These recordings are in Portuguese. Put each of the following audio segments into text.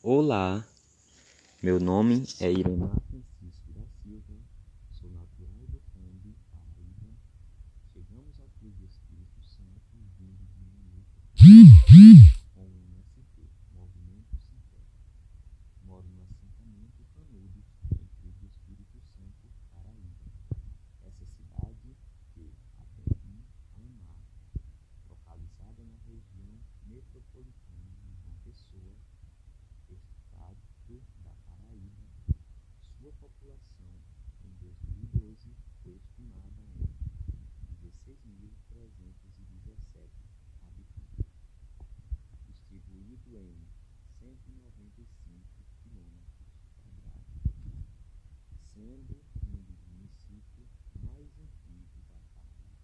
Olá, meu nome é Iremar Francisco da Silva, sou natural do Cambi, Paraíba. Chegamos ao Cruz do Espírito Santo vindo de luta com o MST, Movimento Terra. Moro no assentamento Canudos, em Cruz do Espírito Santo, Paraíba. Essa cidade, que até vim amar, localizada na região metropolitana de João Pessoa, estado da Paraíba, sua população em 2012 foi estimada em 16.317 habitantes, distribuído em 195 quilômetros quadrados, sendo um dos municípios mais antigos da Paraíba.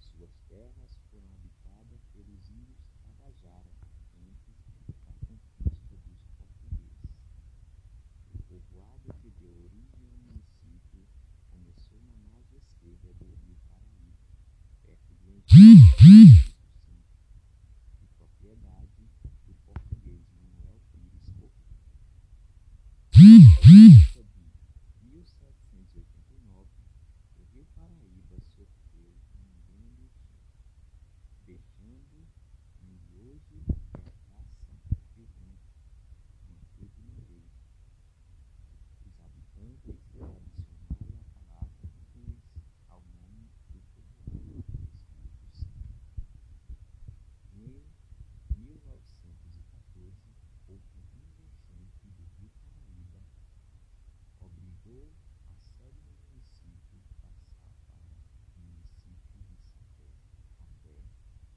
Suas terras foram habitadas pelos índios Tabajara antes da conquista dos portugueses. O povoado que deu origem ao município começou na margem esquerda do rio Paraíba, perto do Engenho do Espírito Santo, de propriedade do português Manuel Pires Corrêa. Por volta de 1789, o rio Paraíba sofreu um grande enchente, deixando onde hoje é a Praça Rio Branco, mantido na lei. Os habitantes adicionaram a palavra cruz ao nome do povoado Espírito Santo. Em 1914, houve uma grande enchente do rio Paraíba, obrigou a sede do município passar para o município de Sapé até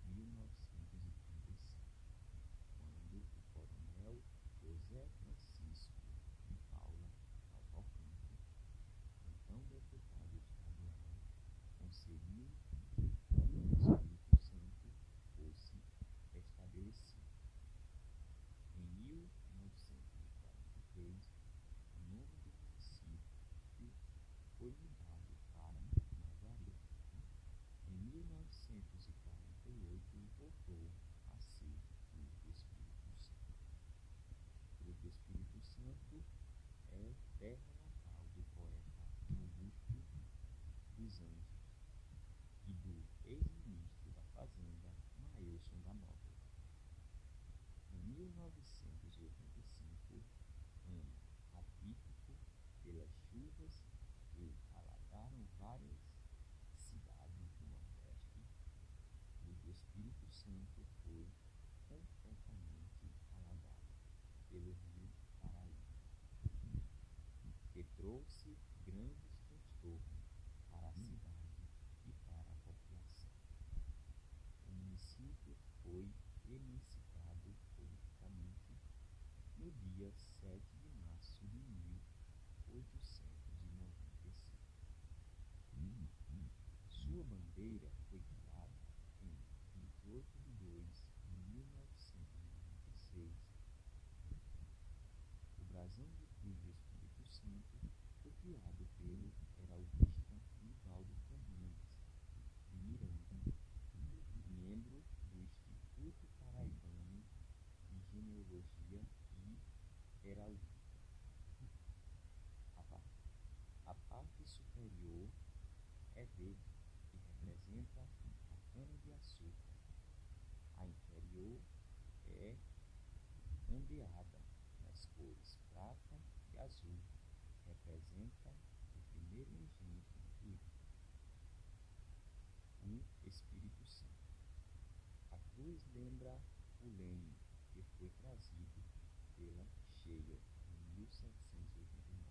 1935, quando o coronel José Francisco de Paula Cavalcante, então deputado estadual, conseguiu que o Espírito Santo fosse estabelecido. Em 1943, o nome do município foi mudado para Maguari. Em 1948, voltou a ser Cruz do Espírito Santo. Cruz do Espírito Santo é terra natal do poeta Augusto dos Anjos e do ex-ministro da Fazenda, Mailson da Nóbrega. Em 1985, ano atípico pelas chuvas que alagaram várias cidades do Nordeste, do Espírito Santo foi completamente alagada pelo rio Paraíba, que trouxe grandes transtornos para a cidade e para a população. O município foi emancipado politicamente no dia 7 de março de 1895. Sua bandeira foi criada em 28 de 2 de 1996. O brasão de Cruz do Espírito Santo foi criado pelo heraldista Nivaldo Fernandes de Miranda, membro do Instituto Paraibano de Genealogia e Heraldia. A, par- a parte superior é verde e representa a cana-de-açúcar. A inferior é ondeada nas cores prata e azul, representa o primeiro engenho concluído, o Espírito Santo. A cruz lembra o lenho que foi trazido pela cheia em 1789.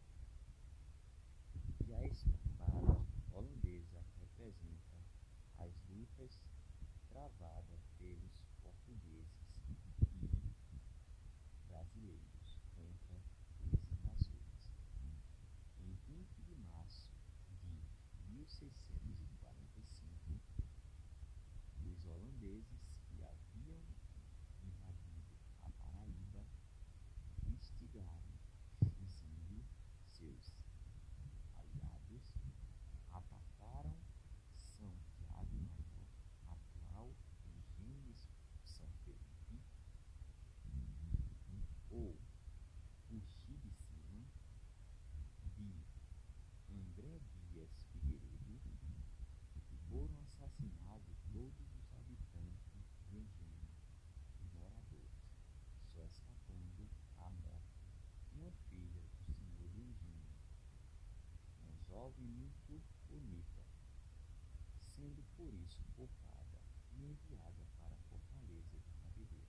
E a espada holandesa representa as lutas travadas pelos portugueses 1645, os holandeses que haviam invadido a Paraíba instigaram, dizendo seus aliados, atacaram São Tiago Maior, atual Eugênio São Felipe, ou Cuxi de Cima, de André Dias Figueiredo foram assassinados todos os habitantes indígenas e moradores, só escapando a morte uma filha do senhor indígena, uma jovem muito bonita, sendo por isso culpada e enviada para a fortaleza de Madeira.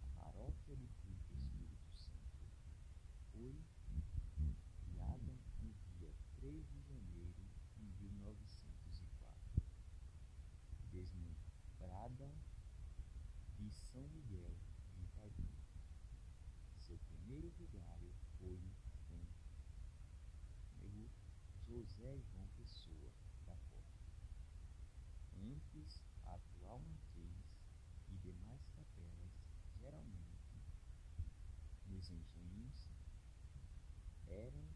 A paróquia do Cristo desmembrada de São Miguel de Ipatinga. Seu primeiro vigário foi José João Pessoa da Costa. Antes, a atual matriz e demais capelas, geralmente nos engenhos, eram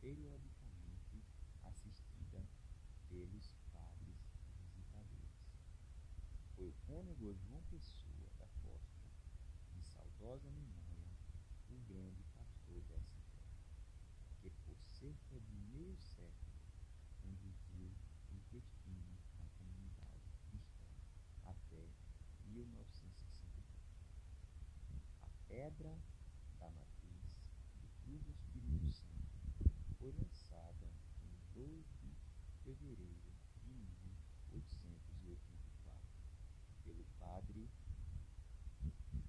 periodicamente assistidas pelos padres visitadores. Foi o cônego João Pessoa da Costa, de saudosa memória, o grande pastor dessa que por cerca de meio século conduziu o destino da comunidade cristã até 1962. A pedra da matriz do do Espírito Santo foi lançada em 2 de fevereiro de 1884 pelo padre vigário de Santa Cruz do Espírito Santo é uma cidade rica de um povo guerreiro que luta pelos seus objetivos. A atual